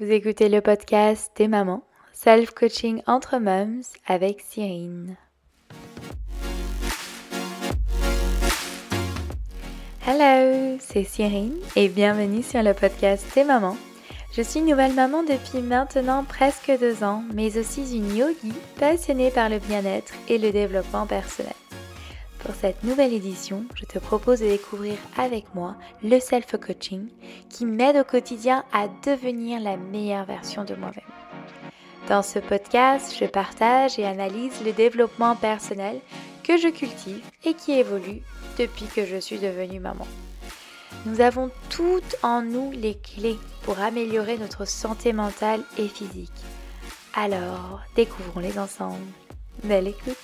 Vous écoutez le podcast des mamans, self-coaching entre mums avec Cyrine. Hello, c'est Cyrine et bienvenue sur le podcast des mamans. Je suis nouvelle maman depuis maintenant presque deux ans, mais aussi une yogi passionnée par le bien-être et le développement personnel. Pour cette nouvelle édition, je te propose de découvrir avec moi le self-coaching qui m'aide au quotidien à devenir la meilleure version de moi-même. Dans ce podcast, je partage et analyse le développement personnel que je cultive et qui évolue depuis que je suis devenue maman. Nous avons toutes en nous les clés pour améliorer notre santé mentale et physique. Alors, découvrons-les ensemble. Belle écoute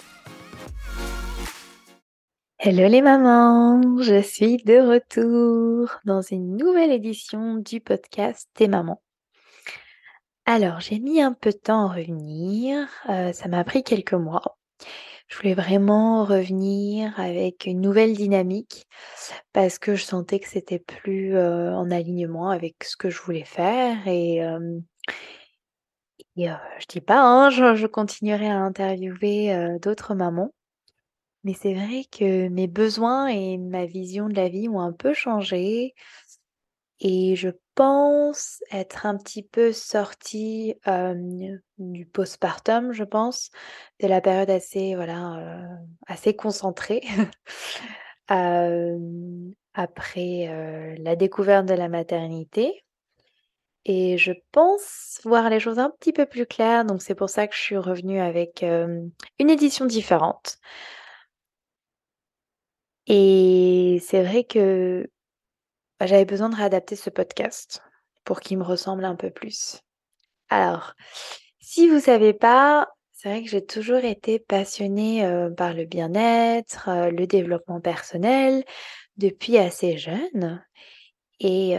Hello les mamans, je suis de retour dans une nouvelle édition du podcast Tes mamans. Alors j'ai mis un peu de temps à revenir, euh, ça m'a pris quelques mois. Je voulais vraiment revenir avec une nouvelle dynamique parce que je sentais que c'était plus euh, en alignement avec ce que je voulais faire et, euh, je dis pas, hein, je continuerai à interviewer d'autres mamans. Mais c'est vrai que mes besoins et ma vision de la vie ont un peu changé et je pense être un petit peu sortie, du postpartum, je pense, de la période assez, voilà, assez concentrée, après, la découverte de la maternité et je pense voir les choses un petit peu plus claires, donc c'est pour ça que je suis revenue avec, une édition différente. Et c'est vrai que bah, j'avais besoin de réadapter ce podcast pour qu'il me ressemble un peu plus. Alors, si vous savez pas, c'est vrai que j'ai toujours été passionnée par le bien-être, le développement personnel depuis assez jeune. Et,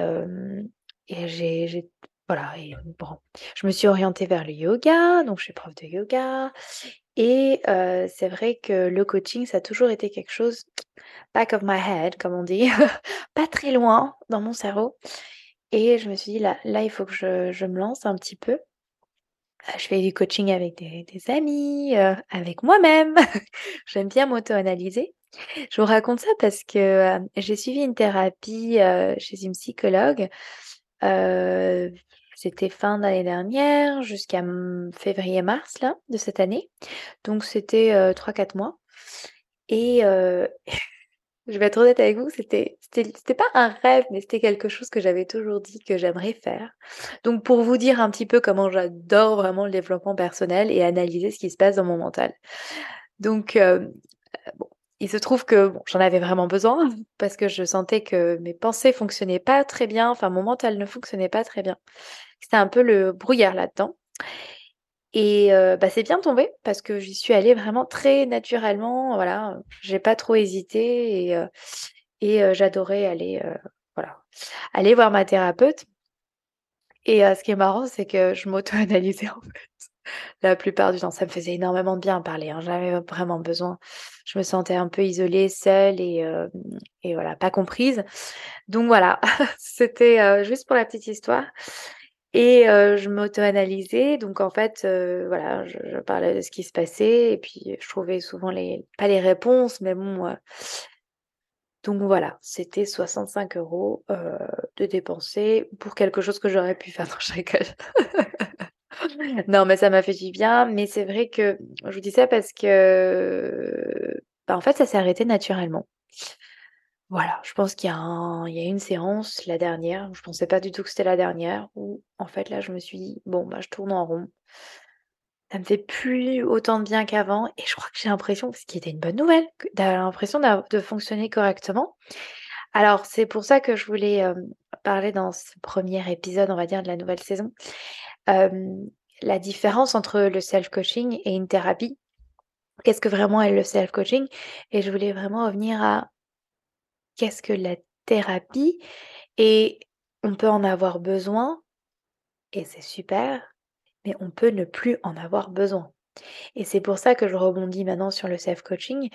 et j'ai, voilà, bon, je me suis orientée vers le yoga, donc je suis prof de yoga. Et c'est vrai que le coaching, ça a toujours été quelque chose back of my head, comme on dit, pas très loin dans mon cerveau. Et je me suis dit, là, là il faut que je, me lance un petit peu. Euh, je fais du coaching avec des, amis, euh, avec moi-même. J'aime bien m'auto-analyser. Je vous raconte ça parce que euh, j'ai suivi une thérapie chez une psychologue. C'était fin d'année dernière jusqu'à février-mars de cette année. Donc c'était 3-4 mois. Et je vais être honnête avec vous, c'était c'était pas un rêve, mais c'était quelque chose que j'avais toujours dit que j'aimerais faire. Donc pour vous dire un petit peu comment j'adore vraiment le développement personnel et analyser ce qui se passe dans mon mental. Donc euh, il se trouve que j'en avais vraiment besoin parce que je sentais que mes pensées fonctionnaient pas très bien, enfin mon mental ne fonctionnait pas très bien. C'était un peu le brouillard là-dedans. Et bah, c'est bien tombé parce que j'y suis allée vraiment très naturellement, voilà, j'ai pas trop hésité et et j'adorais aller, voilà, aller voir ma thérapeute et ce qui est marrant, c'est que je m'auto-analysais en fait. La plupart du temps, ça me faisait énormément de bien parler, hein, j'avais vraiment besoin. Je me sentais un peu isolée, seule et et voilà, pas comprise. Donc voilà, c'était, juste pour la petite histoire. Et je m'auto-analysais, donc en fait, voilà, je, parlais de ce qui se passait, et puis je trouvais souvent les, pas les réponses, mais bon. donc voilà, c'était 65 euros de dépenser pour quelque chose que j'aurais pu faire dans chaque non, mais ça m'a fait du bien, mais c'est vrai que je vous dis ça parce que, bah, en fait, ça s'est arrêté naturellement. Voilà, je pense qu'il y a une séance, la dernière, je pensais pas du tout que c'était la dernière, où en fait là je me suis dit: «Bon bah je tourne en rond». Ça me fait plus autant de bien qu'avant et je crois que j'ai l'impression, ce qui était une bonne nouvelle, d'avoir l'impression de fonctionner correctement. Alors c'est pour ça que je voulais, parler dans ce premier épisode, on va dire, de la nouvelle saison, la différence entre le self-coaching et une thérapie. Qu'est-ce que vraiment est le self-coaching? Et je voulais vraiment revenir à qu'est-ce que la thérapie et on peut en avoir besoin et c'est super, mais on peut ne plus en avoir besoin. Et c'est pour ça que je rebondis maintenant sur le self-coaching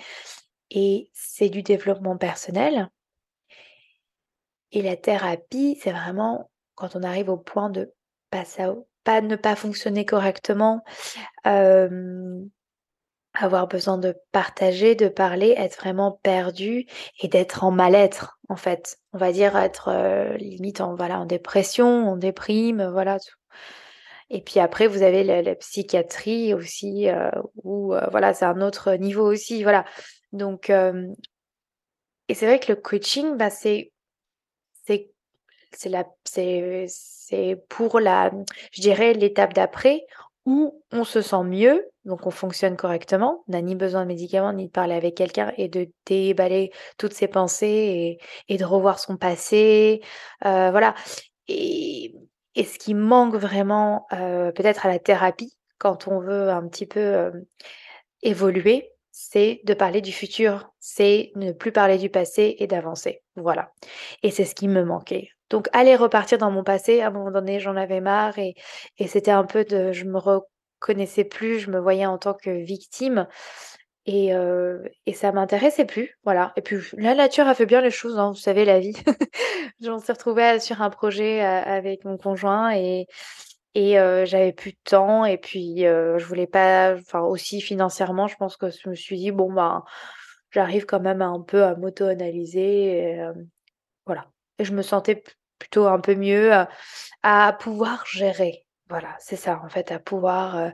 et c'est du développement personnel. Et la thérapie, c'est vraiment quand on arrive au point de pas ne pas fonctionner correctement, avoir besoin de partager, de parler, être vraiment perdu et d'être en mal-être en fait. On va dire être limite en voilà en dépression, en déprime, voilà. Et puis après vous avez la, psychiatrie aussi où voilà c'est un autre niveau aussi voilà. Donc et c'est vrai que le coaching bah c'est c'est c'est la c'est pour la je dirais l'étape d'après où on se sent mieux, donc on fonctionne correctement, on n'a ni besoin de médicaments, ni de parler avec quelqu'un et de déballer toutes ses pensées et, de revoir son passé. Euh, voilà. Et, ce qui manque vraiment euh, peut-être à la thérapie, quand on veut un petit peu euh, évoluer, c'est de parler du futur, c'est ne plus parler du passé et d'avancer. Voilà. Et c'est ce qui me manquait. Donc aller repartir dans mon passé, à un moment donné, j'en avais marre et, et c'était un peu de, je me reconnaissais plus, je me voyais en tant que victime et, euh, et ça m'intéressait plus, voilà. Et puis la nature a fait bien les choses, hein, vous savez la vie. J'en suis retrouvée sur un projet avec mon conjoint et et euh, j'avais plus de temps et puis euh, je voulais pas, enfin aussi financièrement, je pense que je me suis dit bon bah j'arrive quand même un peu à m'auto-analyser, euh, voilà. Et je me sentais plutôt un peu mieux à, pouvoir gérer. Voilà, c'est ça en fait, à pouvoir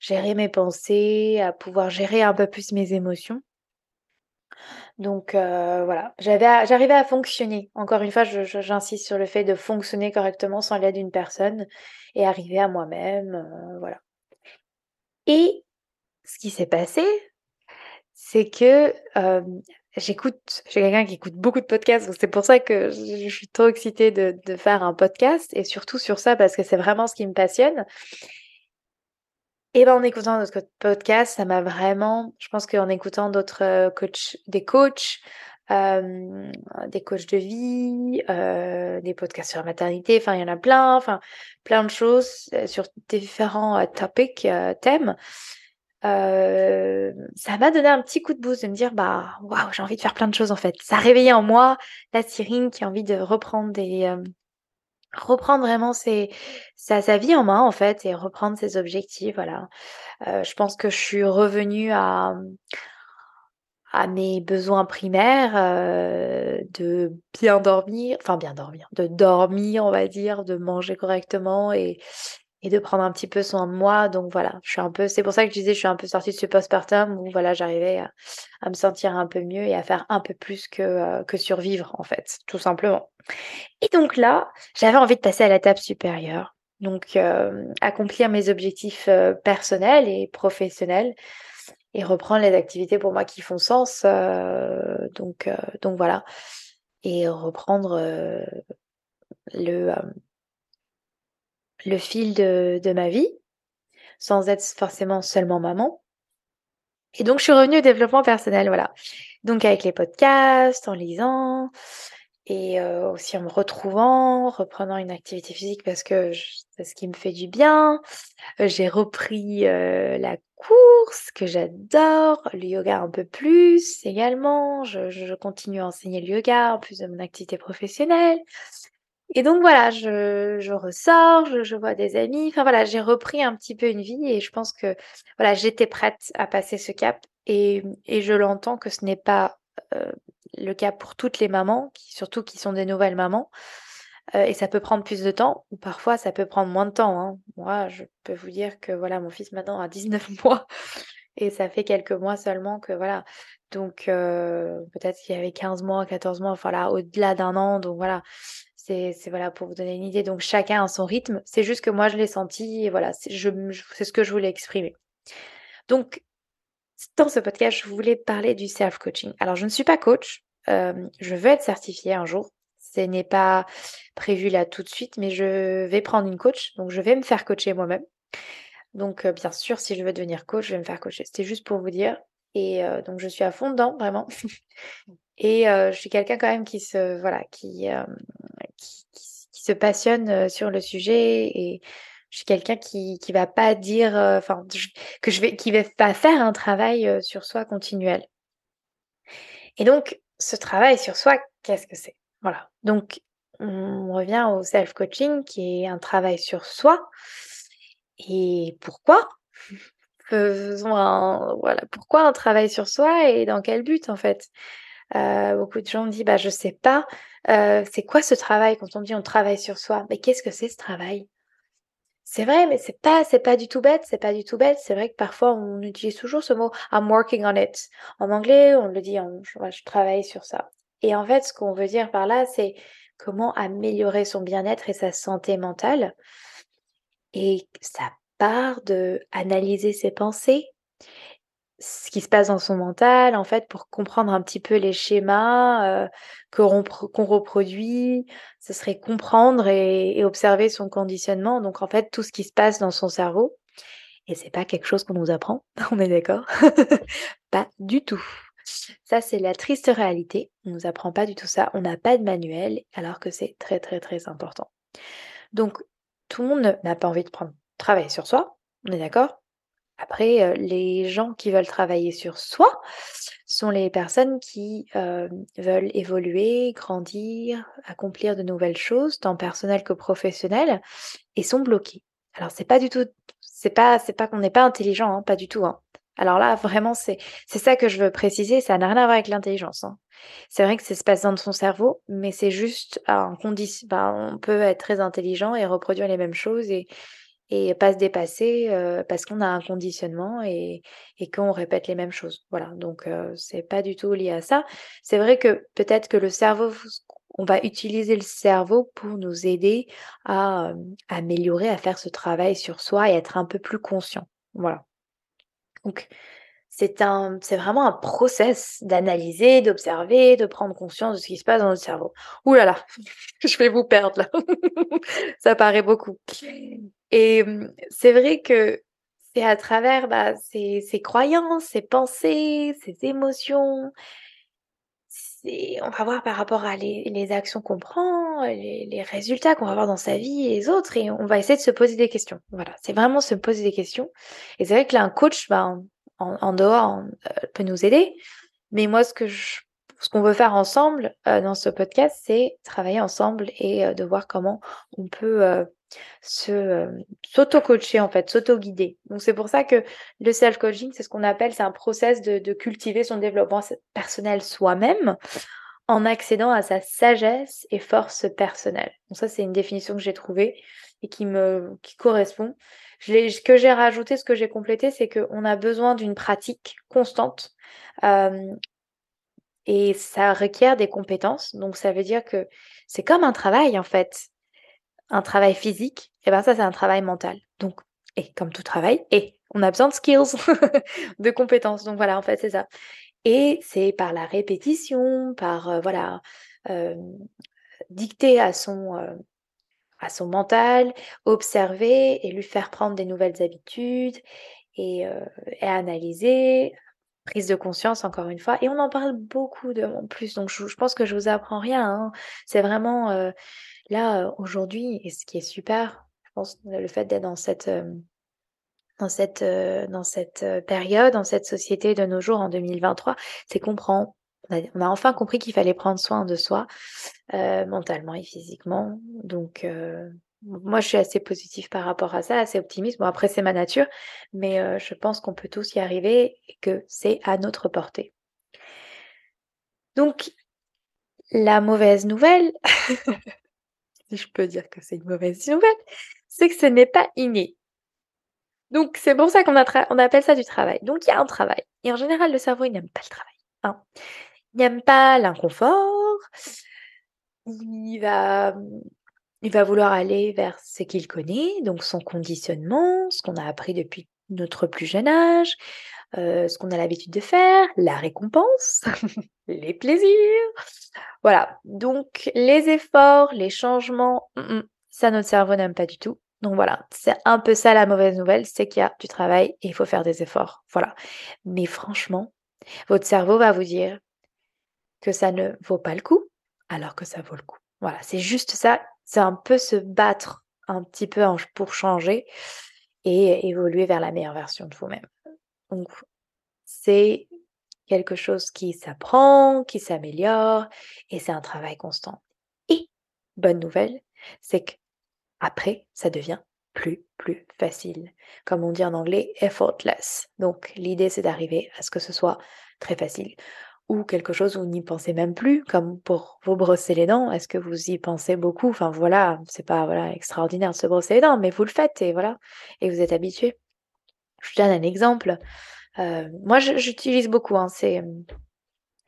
gérer mes pensées, à pouvoir gérer un peu plus mes émotions. Donc voilà, j'avais, j'arrivais à fonctionner. Encore une fois, j'insiste sur le fait de fonctionner correctement sans l'aide d'une personne et arriver à moi-même, voilà. Et ce qui s'est passé, c'est que j'écoute, j'ai quelqu'un qui écoute beaucoup de podcasts, c'est pour ça que je, suis trop excitée de, faire un podcast et surtout sur ça parce que c'est vraiment ce qui me passionne. Et ben en écoutant notre podcast, ça m'a vraiment, je pense qu'en écoutant d'autres coachs, des coachs, des coachs de vie, euh, des podcasts sur la maternité, enfin il y en a plein, enfin plein de choses sur différents topics, thèmes. Euh, ça m'a donné un petit coup de boost de me dire bah waouh j'ai envie de faire plein de choses en fait. Ça a réveillé en moi la Cyrine qui a envie de reprendre des euh, reprendre vraiment ses, sa, sa vie en main en fait et reprendre ses objectifs voilà. Euh, je pense que je suis revenue à à mes besoins primaires de bien dormir enfin bien dormir de dormir on va dire de manger correctement et de prendre un petit peu soin de moi. Donc voilà, je suis un peu, c'est pour ça que je disais, je suis un peu sortie de ce postpartum où voilà, j'arrivais à, me sentir un peu mieux et à faire un peu plus que, euh, que survivre en fait, tout simplement. Et donc là, j'avais envie de passer à l'étape supérieure. Donc euh, accomplir mes objectifs euh, personnels et professionnels et reprendre les activités pour moi qui font sens. donc, donc voilà. Et reprendre le le fil de, ma vie, sans être forcément seulement maman. Et donc, je suis revenue au développement personnel, voilà. Donc, avec les podcasts, en lisant, et euh, aussi en me retrouvant, reprenant une activité physique parce que c'est ce qui me fait du bien. Euh, j'ai repris euh, la course que j'adore, le yoga un peu plus également. Je, je, continue à enseigner le yoga en plus de mon activité professionnelle. Et donc voilà, je, ressors, je, vois des amis. Enfin voilà, j'ai repris un petit peu une vie et je pense que voilà, j'étais prête à passer ce cap et, je l'entends que ce n'est pas euh, le cas pour toutes les mamans, surtout qui sont des nouvelles mamans. Euh, et ça peut prendre plus de temps ou parfois ça peut prendre moins de temps. Hein. Moi, je peux vous dire que voilà, mon fils maintenant a 19 mois et ça fait quelques mois seulement que voilà. Donc euh, peut-être qu'il y avait 15 mois, 14 mois, voilà, au-delà d'un an. Donc voilà, c'est voilà pour vous donner une idée. Donc chacun a son rythme. C'est juste que moi je l'ai senti et voilà, c'est ce que je voulais exprimer. Donc dans ce podcast, je voulais parler du self-coaching. Alors je ne suis pas coach. Euh, je veux être certifiée un jour. Ce n'est pas prévu là tout de suite, mais je vais prendre une coach. Donc je vais me faire coacher moi-même. Donc euh, bien sûr, si je veux devenir coach, je vais me faire coacher. C'était juste pour vous dire. Et euh, donc je suis à fond dedans, vraiment. Et je suis quelqu'un quand même qui se voilà, qui, qui, se passionne sur le sujet et je suis quelqu'un qui qui va pas dire enfin que je vais qui va pas faire un travail sur soi continuel. Et donc ce travail sur soi, qu'est-ce que c'est? Voilà. Donc on revient au self-coaching qui est un travail sur soi. Et pourquoi? Faisons un voilà, pourquoi un travail sur soi et dans quel but en fait? Heu, beaucoup de gens disent: «Bah, je sais pas, heu, c'est quoi ce travail?» quand on dit: «On travaille sur soi», mais qu'est-ce que c'est ce travail? C'est vrai, mais c'est pas c'est pas du tout bête, c'est pas du tout bête. C'est vrai que parfois on utilise toujours ce mot «I'm working on it». En anglais, on le dit en je je travaille sur ça et en fait, ce qu'on veut dire par là, c'est comment améliorer son bien-être et sa santé mentale et ça part d'analyser ses pensées, ce qui se passe dans son mental, en fait, pour comprendre un petit peu les schémas, que qu'on reproduit. Ce serait comprendre et et observer son conditionnement, donc en fait, tout ce qui se passe dans son cerveau et c'est pas quelque chose qu'on nous apprend, on est d'accord? Pas du tout. Ça, c'est la triste réalité. On nous apprend pas du tout ça. On n'a pas de manuel, alors que c'est très, très, très important. Donc, tout le monde n'a pas envie de prendre travailler sur soi, on est d'accord? Après, les gens qui veulent travailler sur soi sont les personnes qui veulent évoluer, grandir, accomplir de nouvelles choses, tant personnelles que professionnelles, et sont bloqués. Alors c'est pas du tout, c'est pas, c'est pas qu'on n'est pas intelligent, hein, pas du tout. Hein. Alors là, vraiment, c'est c'est ça que je veux préciser, ça n'a rien à voir avec l'intelligence. Hein. C'est vrai que ça se passe dans son cerveau, mais c'est juste un condition. Ben, on peut être très intelligent et reproduire les mêmes choses et et pas se dépasser euh, parce qu'on a un conditionnement et, et qu'on répète les mêmes choses. Voilà, donc euh, c'est pas du tout lié à ça. C'est vrai que peut-être que le cerveau, on va utiliser le cerveau pour nous aider à, euh, améliorer, à faire ce travail sur soi et être un peu plus conscient. Voilà. Donc c'est un, c'est vraiment un process d'analyser, d'observer, de prendre conscience de ce qui se passe dans notre cerveau. Ouh là là, je vais vous perdre là. Ça paraît beaucoup. Et mmh, c'est vrai que c'est à travers bah, ces, croyances, ces pensées, ces émotions. On va voir par rapport à les, actions qu'on prend, les, résultats qu'on va avoir dans sa vie et les autres, et on va essayer de se poser des questions. Voilà, c'est vraiment se poser des questions. Et c'est vrai que là, un coach, bah, en, dehors, euh, peut nous aider. Mais moi, ce que ce qu'on veut faire ensemble euh, dans ce podcast, c'est travailler ensemble et euh, de voir comment on peut euh, se s'auto-coacher en fait, s'auto-guider. Donc c'est pour ça que le self-coaching, c'est ce qu'on appelle, c'est un process de, cultiver son développement personnel soi-même en accédant à sa sagesse et force personnelle. Donc ça, c'est une définition que j'ai trouvée et qui me qui correspond. Ce que j'ai rajouté, ce que j'ai complété, c'est qu'on a besoin d'une pratique constante euh, et ça requiert des compétences. Donc ça veut dire que c'est comme un travail en fait. Un travail physique, et ben ça c'est un travail mental. Donc, et comme tout travail, et on a besoin de skills, de compétences. Donc voilà, en fait c'est ça. Et c'est par la répétition, par euh, voilà, euh, dicter à son euh, à son mental, observer et lui faire prendre des nouvelles habitudes et, analyser, prise de conscience encore une fois et on en parle beaucoup de en plus donc je, pense que je vous apprends rien hein. c'est vraiment là aujourd'hui et ce qui est super je pense le fait d'être dans cette période dans cette société de nos jours en 2023 c'est qu'on prend on a, enfin compris qu'il fallait prendre soin de soi mentalement et physiquement donc moi, je suis assez positive par rapport à ça, assez optimiste. Bon, après, c'est ma nature, mais je pense qu'on peut tous y arriver et que c'est à notre portée. Donc, la mauvaise nouvelle, si je peux dire que c'est une mauvaise nouvelle, c'est que ce n'est pas inné. Donc, c'est pour ça qu'on on appelle ça du travail. Donc, il y a un travail. Et en général, le cerveau, il n'aime pas le travail. Hein. Il n'aime pas l'inconfort. Il va vouloir aller vers ce qu'il connaît, donc son conditionnement, ce qu'on a appris depuis notre plus jeune âge, euh, ce qu'on a l'habitude de faire, la récompense, les plaisirs. Voilà, donc les efforts, les changements, ça notre cerveau n'aime pas du tout. Donc voilà, c'est un peu ça la mauvaise nouvelle, c'est qu'il y a du travail et il faut faire des efforts. Voilà. Mais franchement, votre cerveau va vous dire que ça ne vaut pas le coup, alors que ça vaut le coup. Voilà, c'est juste ça c'est un peu se battre un petit peu pour changer et évoluer vers la meilleure version de vous-même. Donc, c'est quelque chose qui s'apprend, qui s'améliore et c'est un travail constant. Et bonne nouvelle, c'est qu'après, ça devient plus, plus facile. Comme on dit en anglais, effortless. Donc, l'idée, c'est d'arriver à ce que ce soit très facile. Ou quelque chose où vous n'y pensez même plus, comme pour vous brosser les dents. Est-ce que vous y pensez beaucoup? Enfin, voilà, c'est pas voilà, extraordinaire de se brosser les dents, mais vous le faites et voilà. Et vous êtes habitué. Je vous donne un exemple. Euh, moi, j'utilise beaucoup. Hein, c'est,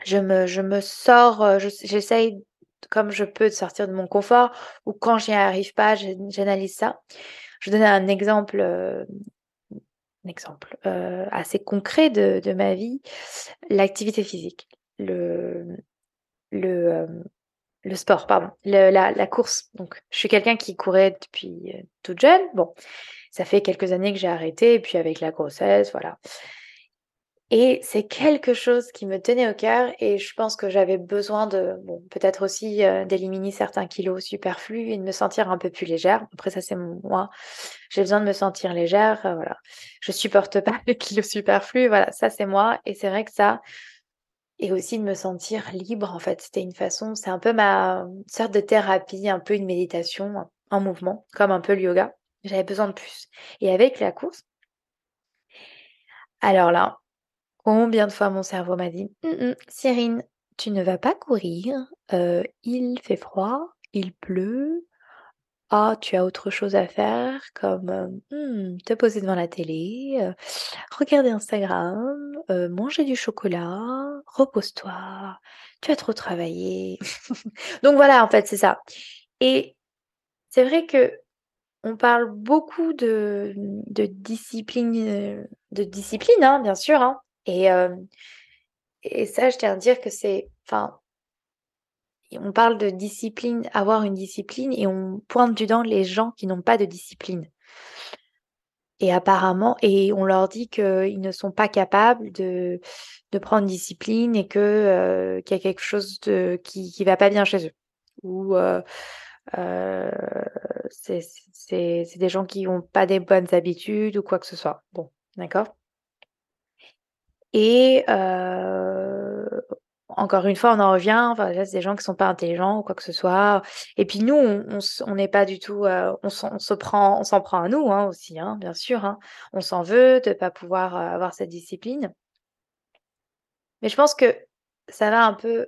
je me, je me sors, euh, j'essaye comme je peux de sortir de mon confort ou quand j'y arrive pas, j'analyse ça. Je vais donner un exemple, euh, un exemple euh, assez concret de, de ma vie, l'activité physique, le, euh, sport, pardon, la, course. Donc, je suis quelqu'un qui courait depuis toute jeune. Bon, ça fait quelques années que j'ai arrêté, et puis avec la grossesse, voilà. Et c'est quelque chose qui me tenait au cœur et je pense que j'avais besoin de, bon, peut-être aussi euh, d'éliminer certains kilos superflus et de me sentir un peu plus légère. Après, ça, c'est moi. J'ai besoin de me sentir légère. Euh, voilà. Je supporte pas les kilos superflus. Voilà, ça, c'est moi. Et c'est vrai que ça, et aussi de me sentir libre, en fait. C'était une façon, c'est un peu ma sorte de thérapie, un peu une méditation en mouvement, comme un peu le yoga. J'avais besoin de plus. Et avec la course, alors là, Combien de fois mon cerveau m'a dit «Mmh Cyrine, tu ne vas pas courir, euh, il fait froid, il pleut. Ah, tu as autre chose à faire comme euh, mmh, te poser devant la télé, euh, regarder Instagram, manger du chocolat, repose-toi, tu as trop travaillé. Donc voilà, en fait, c'est ça. Et c'est vrai que on parle beaucoup de, de discipline, de discipline, hein, bien sûr, hein, et, et ça, je tiens à dire que c'est, enfin, on parle de discipline, avoir une discipline, et on pointe du doigt les gens qui n'ont pas de discipline. Et apparemment, et on leur dit qu'ils ne sont pas capables de, de prendre discipline et que qu'il y a quelque chose de, qui qui va pas bien chez eux. Ou euh, euh, c'est des gens qui n'ont pas des bonnes habitudes ou quoi que ce soit. Bon, d'accord? Et encore une fois, on en revient, enfin, c'est des gens qui sont pas intelligents ou quoi que ce soit. Et puis nous, on n'est pas du tout, on, se prend, on s'en prend à nous hein, aussi, hein, bien sûr. Hein. On s'en veut de pas pouvoir avoir cette discipline. Mais je pense que ça va un peu.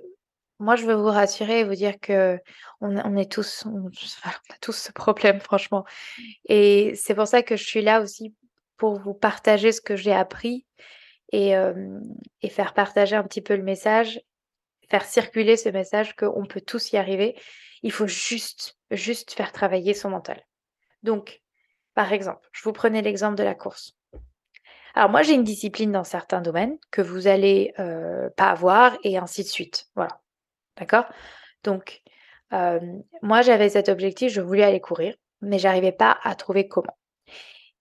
Moi, je veux vous rassurer et vous dire que on, est tous, on a tous ce problème, franchement. Et c'est pour ça que je suis là aussi pour vous partager ce que j'ai appris et, et faire partager un petit peu le message, faire circuler ce message qu'on peut tous y arriver. Il faut juste, juste faire travailler son mental. Donc, par exemple, je vous prenais l'exemple de la course. Alors moi, j'ai une discipline dans certains domaines que vous allez pas avoir et ainsi de suite. Voilà. D'accord? Donc, moi, j'avais cet objectif, je voulais aller courir, mais j'arrivais pas à trouver comment.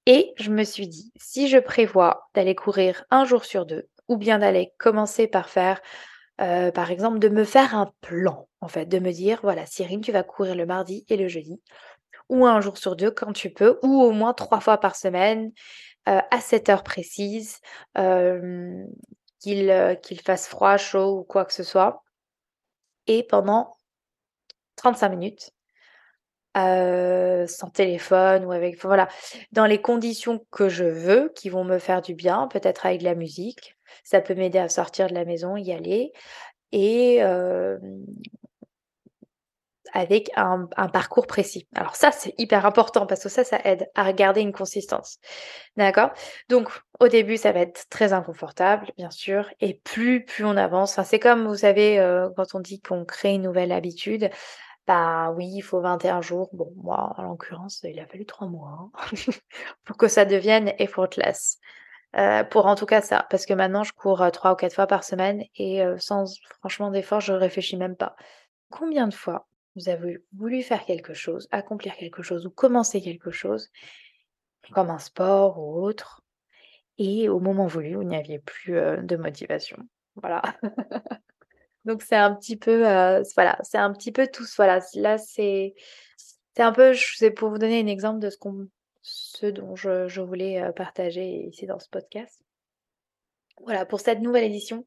Et je me suis dit, si je prévois d'aller courir un jour sur deux, ou bien d'aller commencer par faire, euh, par exemple, de me faire un plan, en fait, de me dire, voilà, Cyrine, tu vas courir le mardi et le jeudi, ou un jour sur deux quand tu peux, ou au moins trois fois par semaine, euh, à cette heure précise, euh, qu'il fasse froid, chaud ou quoi que ce soit, et pendant 35 minutes, sans téléphone ou avec voilà, dans les conditions que je veux, qui vont me faire du bien, peut-être avec de la musique. Ça peut m'aider à sortir de la maison, y aller et avec un parcours précis. Alors ça, c'est hyper important parce que ça, ça aide à regarder une consistance. D'accord? Donc au début, ça va être très inconfortable, bien sûr et plus plus on avance, enfin, c'est comme vous savez, quand on dit qu'on crée une nouvelle habitude, bah oui, il faut 21 jours. Bon, moi, en l'occurrence, il a fallu 3 mois hein, pour que ça devienne effortless. Euh, pour en tout cas ça, parce que maintenant je cours euh, trois ou quatre fois par semaine et euh, sans franchement d'effort, je réfléchis même pas. Combien de fois vous avez voulu faire quelque chose, accomplir quelque chose ou commencer quelque chose, comme un sport ou autre, et au moment voulu, vous n'y plus de motivation? Voilà. Donc c'est un petit peu, euh, voilà, c'est un petit peu tout voilà, là c'est c'est un peu c'est pour vous donner un exemple de ce qu'on ce dont je je voulais, euh, partager ici dans ce podcast. Voilà, pour cette nouvelle édition,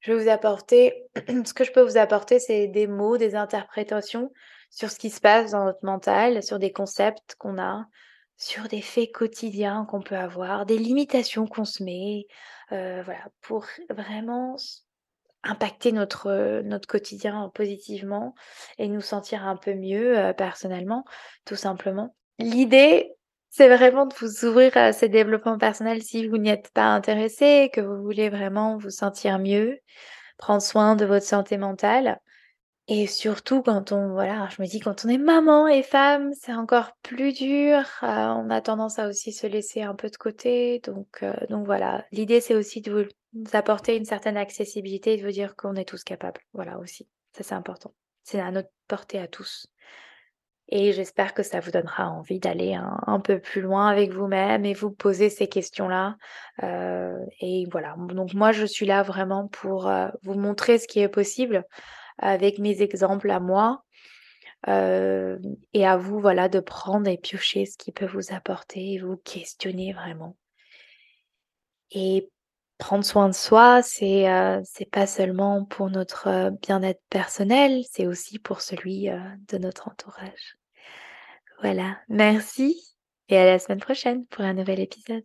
je vais vous apporter ce que je peux vous apporter, c'est des mots, des interprétations sur ce qui se passe dans notre mental, sur des concepts qu'on a, sur des faits quotidiens qu'on peut avoir, des limitations qu'on se met, euh, voilà, pour vraiment impacter notre, notre quotidien positivement et nous sentir un peu mieux euh, personnellement, tout simplement. L'idée, c'est vraiment de vous ouvrir à ces développements personnels si vous n'y êtes pas intéressé, que vous voulez vraiment vous sentir mieux, prendre soin de votre santé mentale. Et surtout quand on, voilà, je me dis quand on est maman et femme, c'est encore plus dur. Euh, on a tendance à aussi se laisser un peu de côté. Donc, euh, donc voilà, l'idée c'est aussi de vous apporter une certaine accessibilité et de vous dire qu'on est tous capables. Voilà aussi, ça c'est important. C'est à notre portée à tous. Et j'espère que ça vous donnera envie d'aller un, peu plus loin avec vous-même et vous poser ces questions-là. Euh, et voilà, donc moi je suis là vraiment pour euh, vous montrer ce qui est possible avec mes exemples à moi. Euh, et à vous, voilà, de prendre et piocher ce qui peut vous apporter et vous questionner vraiment. Et prendre soin de soi, c'est c'est pas seulement pour notre bien-être personnel, c'est aussi pour celui de notre entourage. Voilà, merci et à la semaine prochaine pour un nouvel épisode.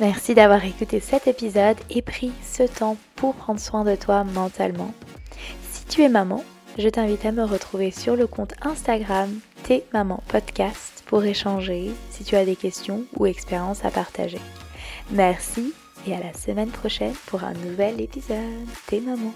Merci d'avoir écouté cet épisode et pris ce temps pour prendre soin de toi mentalement. Si tu es maman, je t'invite à me retrouver sur le compte Instagram Tes Maman Podcast pour échanger si tu as des questions ou expériences à partager. Merci et à la semaine prochaine pour un nouvel épisode. Tes mamans.